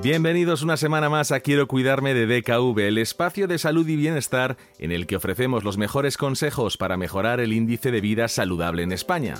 Bienvenidos una semana más a Quiero Cuidarme de DKV, el espacio de salud y bienestar en el que ofrecemos los mejores consejos para mejorar el índice de vida saludable en España.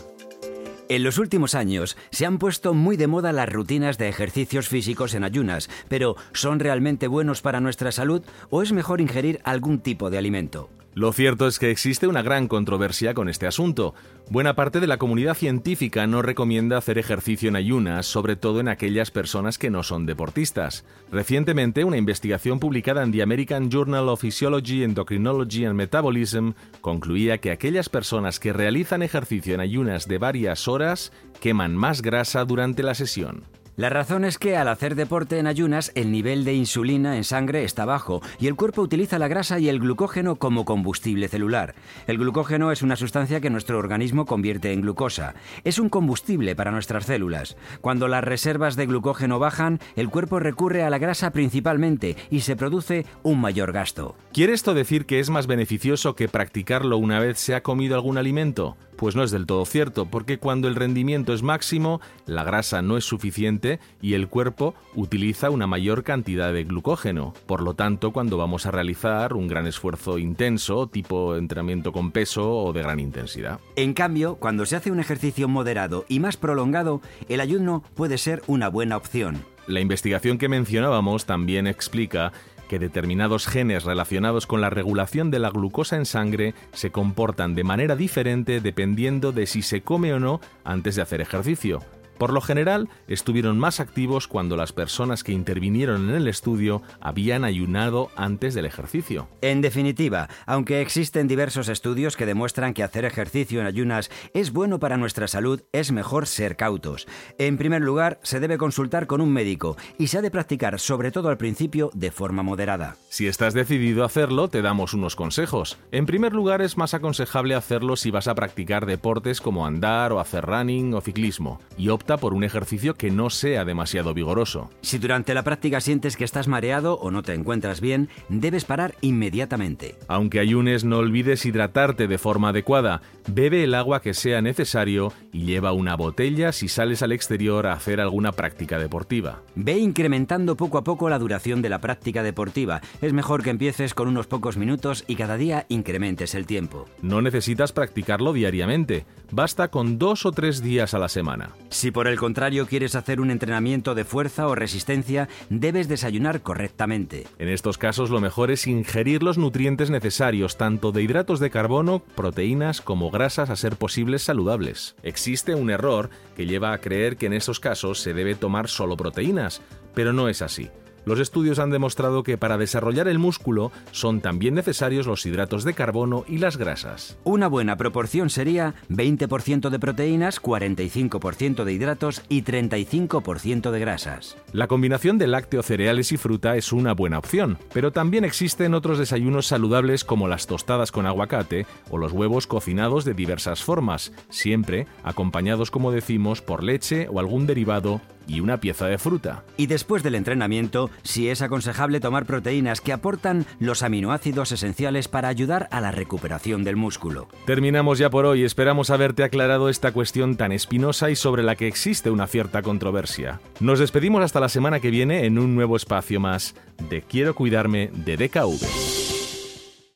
En los últimos años se han puesto muy de moda las rutinas de ejercicios físicos en ayunas, pero ¿son realmente buenos para nuestra salud o es mejor ingerir algún tipo de alimento? Lo cierto es que existe una gran controversia con este asunto. Buena parte de la comunidad científica no recomienda hacer ejercicio en ayunas, sobre todo en aquellas personas que no son deportistas. Recientemente, una investigación publicada en The American Journal of Physiology, Endocrinology and Metabolism concluía que aquellas personas que realizan ejercicio en ayunas de varias horas queman más grasa durante la sesión. La razón es que al hacer deporte en ayunas el nivel de insulina en sangre está bajo y el cuerpo utiliza la grasa y el glucógeno como combustible celular. El glucógeno es una sustancia que nuestro organismo convierte en glucosa. Es un combustible para nuestras células. Cuando las reservas de glucógeno bajan, el cuerpo recurre a la grasa principalmente y se produce un mayor gasto. ¿Quiere esto decir que es más beneficioso que practicarlo una vez se ha comido algún alimento? Pues no es del todo cierto, porque cuando el rendimiento es máximo, la grasa no es suficiente y el cuerpo utiliza una mayor cantidad de glucógeno. Por lo tanto, cuando vamos a realizar un gran esfuerzo intenso, tipo entrenamiento con peso o de gran intensidad. En cambio, cuando se hace un ejercicio moderado y más prolongado, el ayuno puede ser una buena opción. La investigación que mencionábamos también explica que determinados genes relacionados con la regulación de la glucosa en sangre se comportan de manera diferente dependiendo de si se come o no antes de hacer ejercicio. Por lo general, estuvieron más activos cuando las personas que intervinieron en el estudio habían ayunado antes del ejercicio. En definitiva, aunque existen diversos estudios que demuestran que hacer ejercicio en ayunas es bueno para nuestra salud, es mejor ser cautos. En primer lugar, se debe consultar con un médico y se ha de practicar, sobre todo al principio, de forma moderada. Si estás decidido a hacerlo, te damos unos consejos. En primer lugar, es más aconsejable hacerlo si vas a practicar deportes como andar o hacer running o ciclismo, y por un ejercicio que no sea demasiado vigoroso. Si durante la práctica sientes que estás mareado o no te encuentras bien, debes parar inmediatamente. Aunque ayunes, no olvides hidratarte de forma adecuada. Bebe el agua que sea necesario y lleva una botella si sales al exterior a hacer alguna práctica deportiva. Ve incrementando poco a poco la duración de la práctica deportiva. Es mejor que empieces con unos pocos minutos y cada día incrementes el tiempo. No necesitas practicarlo diariamente. Basta con dos o tres días a la semana. Si por el contrario quieres hacer un entrenamiento de fuerza o resistencia, debes desayunar correctamente. En estos casos lo mejor es ingerir los nutrientes necesarios, tanto de hidratos de carbono, proteínas como grasas a ser posibles saludables. Existe un error que lleva a creer que en esos casos se debe tomar solo proteínas, pero no es así. Los estudios han demostrado que para desarrollar el músculo son también necesarios los hidratos de carbono y las grasas. Una buena proporción sería 20% de proteínas, 45% de hidratos y 35% de grasas. La combinación de lácteos, cereales y fruta es una buena opción, pero también existen otros desayunos saludables como las tostadas con aguacate o los huevos cocinados de diversas formas, siempre acompañados, como decimos, por leche o algún derivado y una pieza de fruta. Y después del entrenamiento, sí es aconsejable tomar proteínas que aportan los aminoácidos esenciales para ayudar a la recuperación del músculo. Terminamos ya por hoy, esperamos haberte aclarado esta cuestión tan espinosa y sobre la que existe una cierta controversia. Nos despedimos hasta la semana que viene en un nuevo espacio más de Quiero cuidarme de DKV.